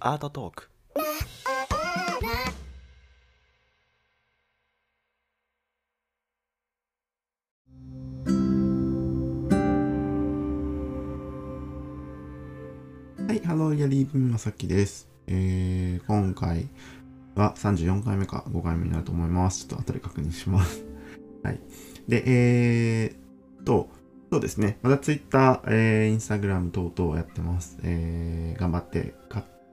アートトークはい、ハローヤリーブンまさきです。えー、今回は34回目か5回目になると思います。ちょっと後で確認します。はい。で、えーと、そうですね。また Twitter、えー、Instagram 等々やってます。えー、頑張って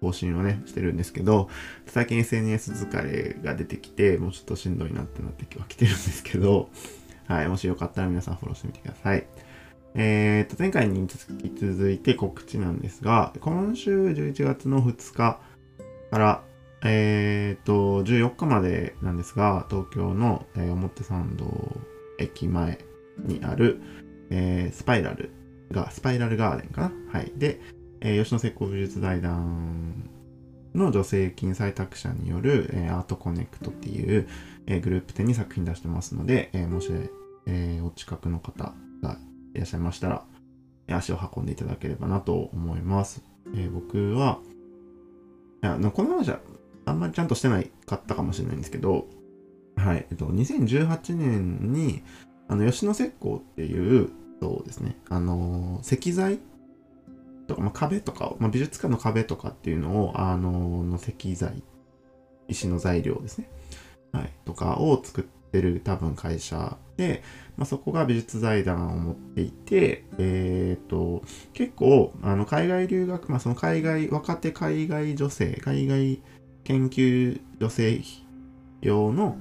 更新をね、してるんですけど、最近 SNS 疲れが出てきて、もうちょっとしんどいなってなってはきてるんですけど、はい、もしよかったら皆さんフォローしてみてください。えー、と、前回に続き続いて告知なんですが、今週11月の2日から、えー、と、14日までなんですが、東京の、えー表参道駅前にある、えースパイラルが、スパイラルガーデンかな？はい。で、えー吉野石膏美術財団の助成金採択者による、えーアートコネクトっていう、えーグループ展に作品出してますので、えーもし、えーお近くの方がいらっしゃいましたら、足を運んでいただければなと思います。えー僕は、いや、あのこの話はあんまりちゃんとしてないかったかもしれないんですけど、はい、えっと、2018年に、あの、吉野石膏っていう、そうですね、あの石材？とか、まあ、壁とか、まあ、美術館の壁とかっていうのを、あのの石材、石の材料ですね、はい、とかを作ってる多分会社で、まあ、そこが美術財団を持っていて、えっ、と、結構、あの、海外留学、まあ、その海外、若手海外女性、海外研究女性用の、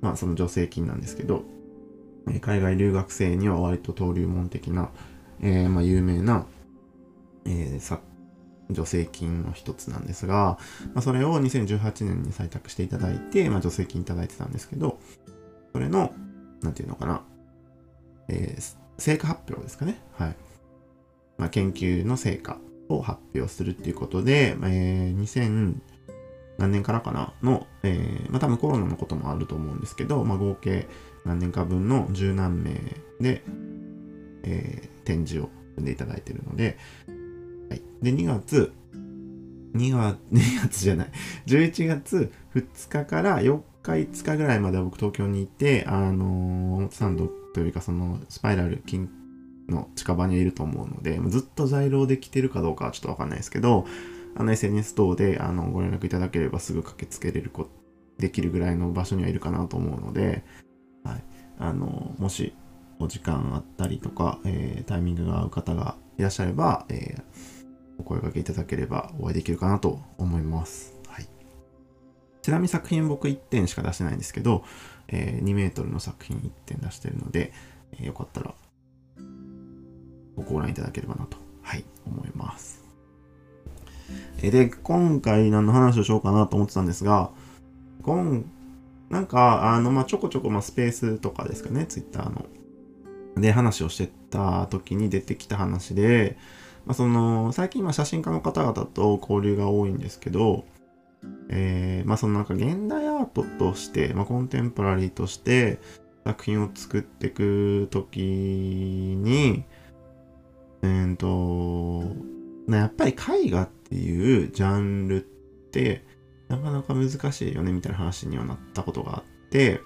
まあ、その助成金なんですけど、海外留学生には割と登竜門的な、えーまあ、有名な、えー助成金の一つなんですが、まあ、それを2018年に採択していただいて、まあ、助成金いただいてたんですけど、それの、なんていうのかな、えー成果発表ですかね。はい。まあ、研究の成果を発表するっていうことで、えー2000何年からかなの、えーまあ多分コロナのこともあると思うんですけど、まあ、合計何年か分の十何名で、えー展示を組んでいただいているので、はい。で、2月、2月、2月じゃない、11月2日から4日、5日ぐらいまでは僕東京にいて、あのー、サンドというかそのスパイラル金の近場にいると思うので、ずっと在廊で来てるかどうかはちょっとわかんないですけど、あの SNS 等であのご連絡いただければすぐ駆けつけれることできるぐらいの場所にはいるかなと思うので、のもしお時間あったりとか、えータイミングが合う方がいらっしゃれば、えーお声掛けいただければお会いできるかなと思います。はい、ちなみに作品僕1点しか出してないんですけど、えー2メートルの作品1点出してるので、えーよかったらごご覧いただければなと、はい、思います。えで、今回何の話をしようかなと思ってたんですが、今、なんか、あの、まあ、ちょこちょこ、まあ、スペースとかですかね、ツイッターの。で、話をしてた時に出てきた話で、まあ、その、最近、ま、写真家の方々と交流が多いんですけど、えーまあ、そのなんか現代アートとして、まあ、コンテンポラリーとして作品を作っていくときに、えーと、やっぱり絵画っていうジャンルってなかなか難しいよねみたいな話にはなったことがあって、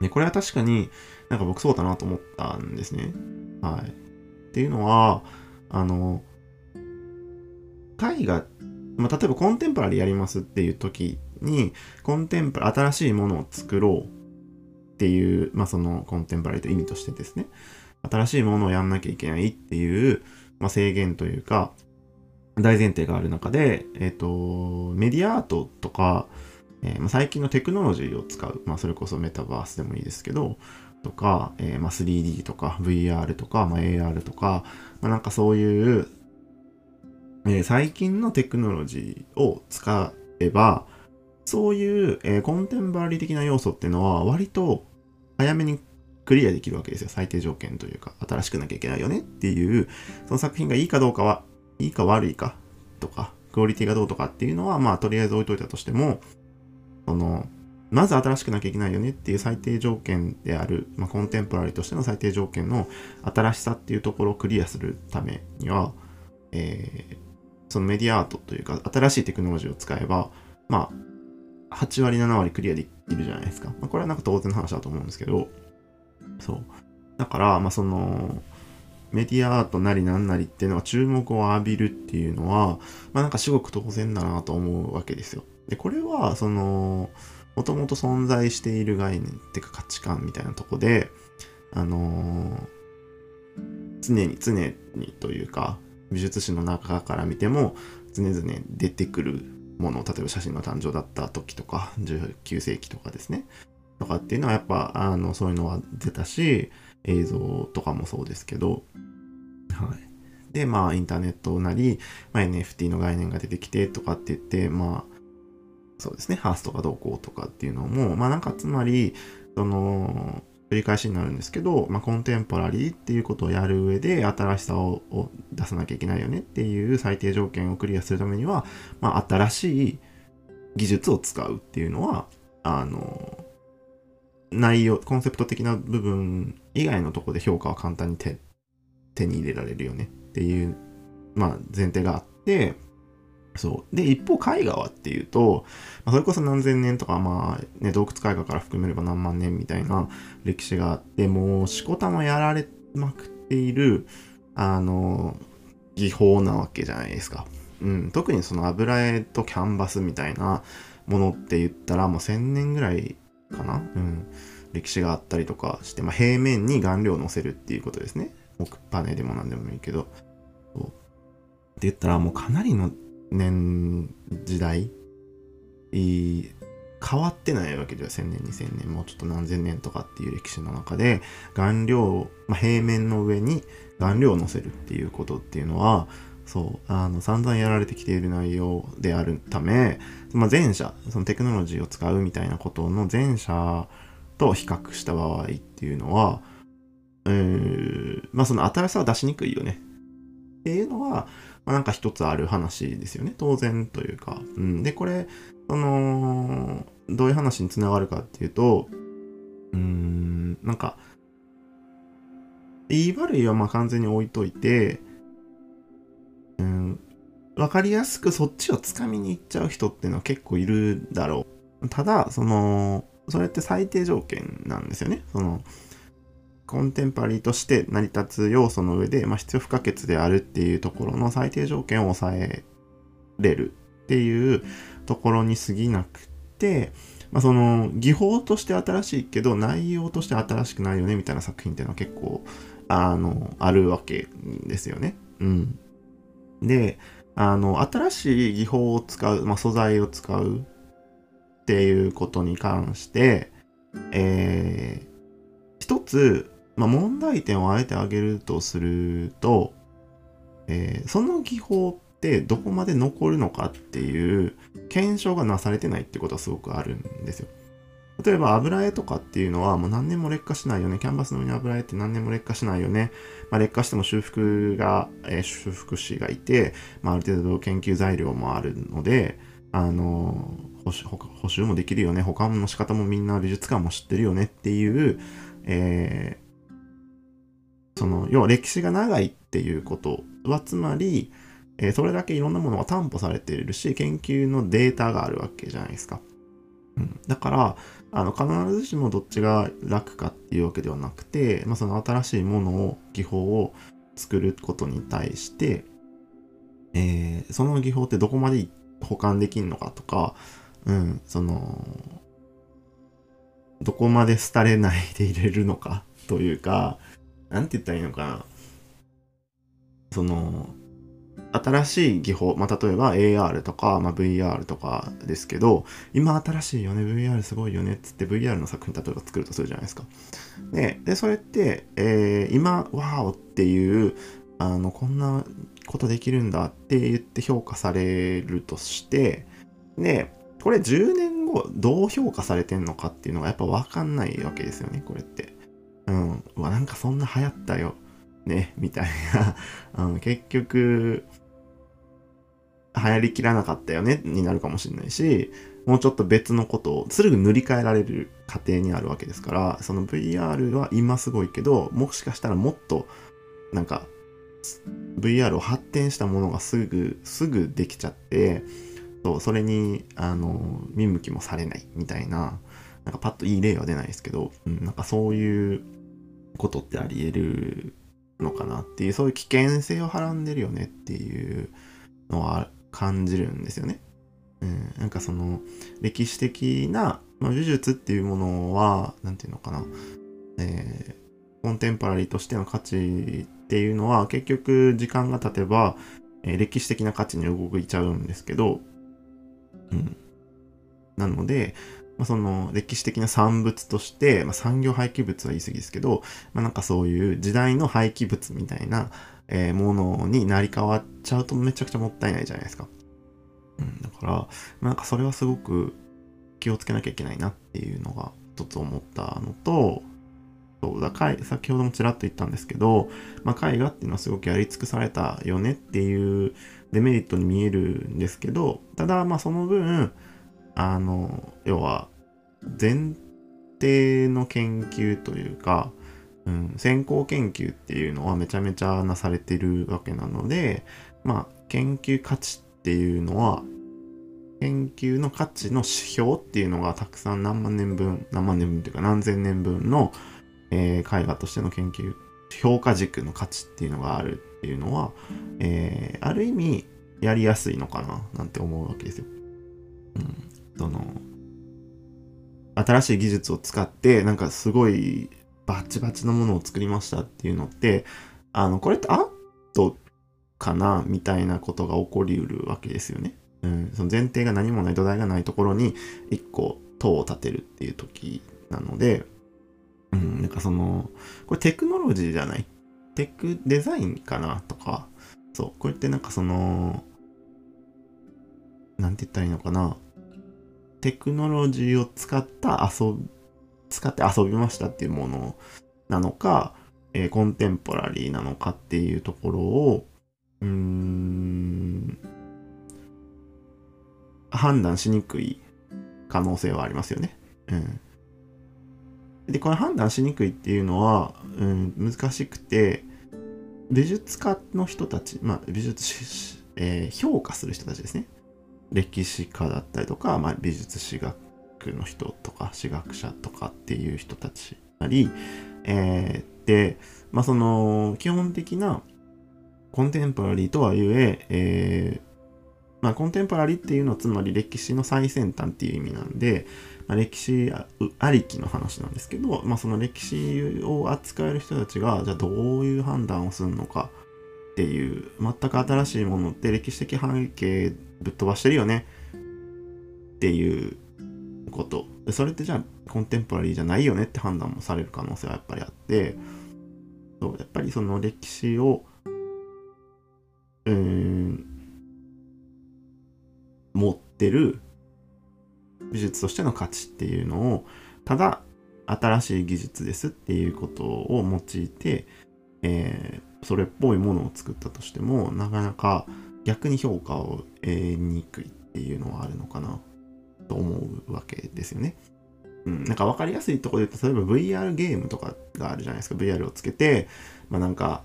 で、これは確かになんか僕そうだなと思ったんですね。はい。っていうのは、あの、絵画、まあ、例えばコンテンポラリーやりますっていう時に、コンテンポラ、新しいものを作ろうっていう、まあ、そのコンテンポラリーと意味としてですね、新しいものをやんなきゃいけないっていう、まあ、制限というか、大前提がある中で、えっ、と、メディアアートとか、えーまあ、最近のテクノロジーを使う、まあ、それこそメタバースでもいいですけど、とか、えーまあ、3D とか VR とか、まあ、AR とか、まあ、なんかそういう、えー最近のテクノロジーを使えば、そういう、えーコンテンポラリー的な要素っていうのは割と早めにクリアできるわけですよ。最低条件というか、新しくなきゃいけないよねっていう、その作品がいいかどうかは、いいか悪いかとか、クオリティがどうとかっていうのは、まあ、とりあえず置いといたとしても、その、まず新しくなきゃいけないよねっていう最低条件である、まあ、コンテンポラリーとしての最低条件の新しさっていうところをクリアするためには、えーそのメディアアートというか、新しいテクノロジーを使えば、まあ、8割、7割クリアできるじゃないですか。まあ、これはなんか当然の話だと思うんですけど、そう。だから、まあ、その、メディアアートなりなんなりっていうのは注目を浴びるっていうのは、まあなんか至極当然だなと思うわけですよ。で、これは、その、もともと存在している概念っていうか価値観みたいなとこで、あのー常に常にというか、美術史の中から見ても常々出てくるもの、例えば写真の誕生だった時とか、19世紀とかですね。とかっていうのはやっぱ、あの、そういうのは出たし、映像とかもそうですけど、はい。で、まあ、インターネットなり、まあ、NFT の概念が出てきてとかって言って、まあ、そうですね、ハースとかどうこうとかっていうのも、まあなんかつまり、その、繰り返しになるんですけど、まあ、コンテンポラリーっていうことをやる上で新しさをを出さなきゃいけないよねっていう最低条件をクリアするためには、まあ、新しい技術を使うっていうのは、あの、内容、コンセプト的な部分以外のところで評価は簡単に手手に入れられるよねっていう、まあ、前提があって、そう。で、一方、絵画はっていうと、まあ、それこそ何千年とか、まあ、ね、洞窟絵画から含めれば何万年みたいな歴史があって、もう、しこたまやられまくっている、あの、技法なわけじゃないですか。うん。特にその油絵とキャンバスみたいなものって言ったら、もう1000年ぐらいかなうん。歴史があったりとかして、まあ、平面に顔料を乗せるっていうことですね。木パネでも何でもいいけど。そうって言ったら、もうかなりの年時代変わってないわけでは1000年2000年もうちょっと何千年とかっていう歴史の中で顔料、まあ、平面の上に顔料を乗せるっていうことっていうのはそうあの散々やられてきている内容であるため、まあ、前者そのテクノロジーを使うみたいなことの前者と比較した場合っていうのは、えーまあその新しさは出しにくいよねっていうのは、まあ、なんか一つある話ですよね。当然というか。うん。で、これ、その、どういう話につながるかっていうと、うん、なんか、言い悪いはまあ完全に置いといて、うん、わかりやすくそっちを掴みに行っちゃう人っていうのは結構いるだろう。ただ、その、それって最低条件なんですよね。その、コンテンパリーとして成り立つ要素の上で、まあ、必要不可欠であるっていうところの最低条件を抑えれるっていうところに過ぎなくて、まあ、その技法として新しいけど内容として新しくないよねみたいな作品っていうのは結構あのあるわけですよね。うん。で、あの新しい技法を使う、まあ、素材を使うっていうことに関して、えー、一つまあ、問題点をあえて挙げるとすると、えーその技法ってどこまで残るのかっていう検証がなされてないってことはすごくあるんですよ。例えば油絵とかっていうのはもう何年も劣化しないよね。キャンバスの上に油絵って何年も劣化しないよね。まあ、劣化しても修復が、えー修復師がいて、まあ、ある程度研究材料もあるので、あのー補修もできるよね。保管の仕方もみんな美術館も知ってるよねっていう、えーその、要は歴史が長いっていうことは、つまり、えそれだけいろんなものが担保されているし、研究のデータがあるわけじゃないですか。うん、だから、あの、必ずしもどっちが楽かっていうわけではなくて、まあ、その新しいものを、技法を作ることに対して、えーその技法ってどこまで保管できるのかとか、うん、その、どこまで廃れないで入れるのかというか、なんて言ったらいいのかな。その、新しい技法、まあ、例えば AR とか、まあ、VR とかですけど、今新しいよね、VR すごいよねっつって VR の作品例えば作るとするじゃないですか。で、でそれって、えー今、ワーオっていう、あの、こんなことできるんだって言って評価されるとして、で、これ10年後どう評価されてんのかっていうのがやっぱ分かんないわけですよね、これって。うん。うわ、なんかそんな流行ったよ。ね、みたいな。うん、結局、流行りきらなかったよね、になるかもしれないし、もうちょっと別のことをすぐ塗り替えられる過程にあるわけですから、その VR は今すごいけど、もしかしたらもっと、なんか、VR を発展したものがすぐ、すぐできちゃって、そうそれに、あの、見向きもされないみたいな、なんかパッといい例は出ないですけど、うん、なんかそういうことってあり得るのかなっていう、そういう危険性をはらんでるよねっていうのは感じるんですよね。うん、なんかその歴史的な、まあ、美術っていうものは、なんていうのかな、えーコンテンポラリーとしての価値っていうのは結局時間が経てば、えー歴史的な価値に動いちゃうんですけど、うん。なので、まあ、その歴史的な産物として、まあ、産業廃棄物は言い過ぎですけど、まあ、なんかそういう時代の廃棄物みたいな、えものになり変わっちゃうとめちゃくちゃもったいないじゃないですか。うん、だから、なんかそれはすごく気をつけなきゃいけないなっていうのが一つ思ったのと、そうだかい先ほどもちらっと言ったんですけど、まあ、絵画っていうのはすごくやり尽くされたよねっていうデメリットに見えるんですけど、ただまあその分、あの、要は前提の研究というか、うん、先行研究っていうのはめちゃめちゃなされてるわけなので、まあ研究価値っていうのは研究の価値の指標っていうのがたくさん何万年分、何万年分というか何千年分の、えー絵画としての研究、評価軸の価値っていうのがあるっていうのは、えーある意味やりやすいのかななんて思うわけですよ。うん。その、新しい技術を使って、なんかすごいバチバチのものを作りましたっていうのって、あの、これってアートかなみたいなことが起こりうるわけですよね。うん、その前提が何もない土台がないところに一個塔を立てるっていう時なので、うん、なんかその、これテクノロジーじゃない？テクデザインかなとか、そう、これってなんかその、なんて言ったらいいのかな？テクノロジーを使った遊び、使って遊びましたっていうものなのか、えーコンテンポラリーなのかっていうところを、うーん、判断しにくい可能性はありますよね。うん。で、これ判断しにくいっていうのは、うん、難しくて、美術家の人たち、まあ、美術史、えー評価する人たちですね。歴史家だったりとか、まあ、美術史学の人とか、史学者とかっていう人たちなり、えーで、まあ、その、基本的なコンテンポラリーとはいえ、えーまあ、コンテンポラリーっていうのはつまり歴史の最先端っていう意味なんで、まあ、歴史ありきの話なんですけど、まあ、その歴史を扱える人たちがじゃあどういう判断をするのかっていう全く新しいものって歴史的背景ぶっ飛ばしてるよねっていうこと。でそれってじゃあコンテンポラリーじゃないよねって判断もされる可能性はやっぱりあって。そうやっぱりその歴史をうん持ってる美術としての価値っていうのをただ新しい技術ですっていうことを用いて、えーそれっぽいものを作ったとしてもなかなか逆に評価を得にくいっていうのはあるのかな。と思うわけですよね。うん、なんか分かりやすいとこで言うと例えば VR ゲームとかがあるじゃないですか。VR をつけてまあなんか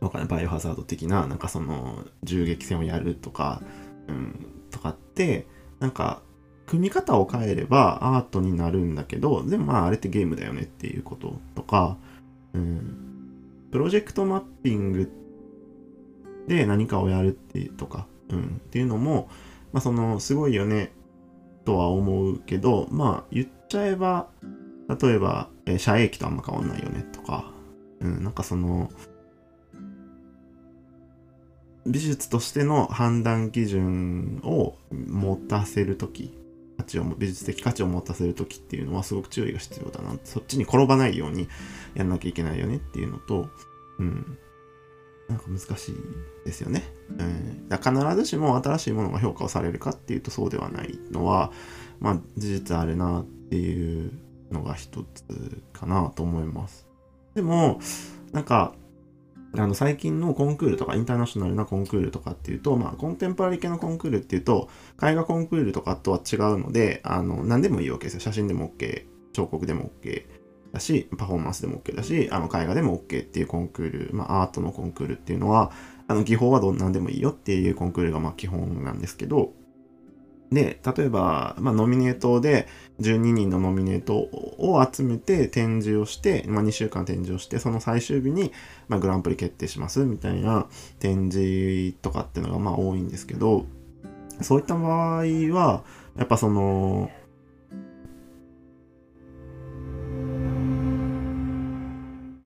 わかんないバイオハザード的ななんかその銃撃戦をやるとか、うん、とかってなんか組み方を変えればアートになるんだけどでもまああれってゲームだよねっていうこととか、うん、プロジェクトマッピングで何かをやるっていうとか、うん、っていうのも、まあそのすごいよね。とは思うけどまあ言っちゃえば例えば、えー遮影機とあんま変わんないよねとか、うん、なんかその美術としての判断基準を持たせるとき、価値を、美術的価値を持たせるときっていうのはすごく注意が必要だな。そっちに転ばないようにやんなきゃいけないよねっていうのと、うん。なんか難しいですよね。うん。必ずしも新しいものが評価をされるかっていうとそうではないのは、まあ事実あるなっていうのが一つかなと思います。でも、なんか、あの最近のコンクールとかインターナショナルなコンクールとかっていうと、まあ、コンテンポラリー系のコンクールっていうと絵画コンクールとかとは違うのであの何でもいいわけですよ写真でも OK 彫刻でも OK だし、パフォーマンスでも OK だし、あの絵画でも OK っていうコンクール、まあアートのコンクールっていうのは、あの技法はどんなんでもいいよっていうコンクールがまあ基本なんですけど、で、例えば、まあ、ノミネートで12人のノミネートを集めて展示をして、まあ、2週間展示をして、その最終日に、まあ、グランプリ決定しますみたいな展示とかっていうのがまあ多いんですけど、そういった場合は、やっぱその、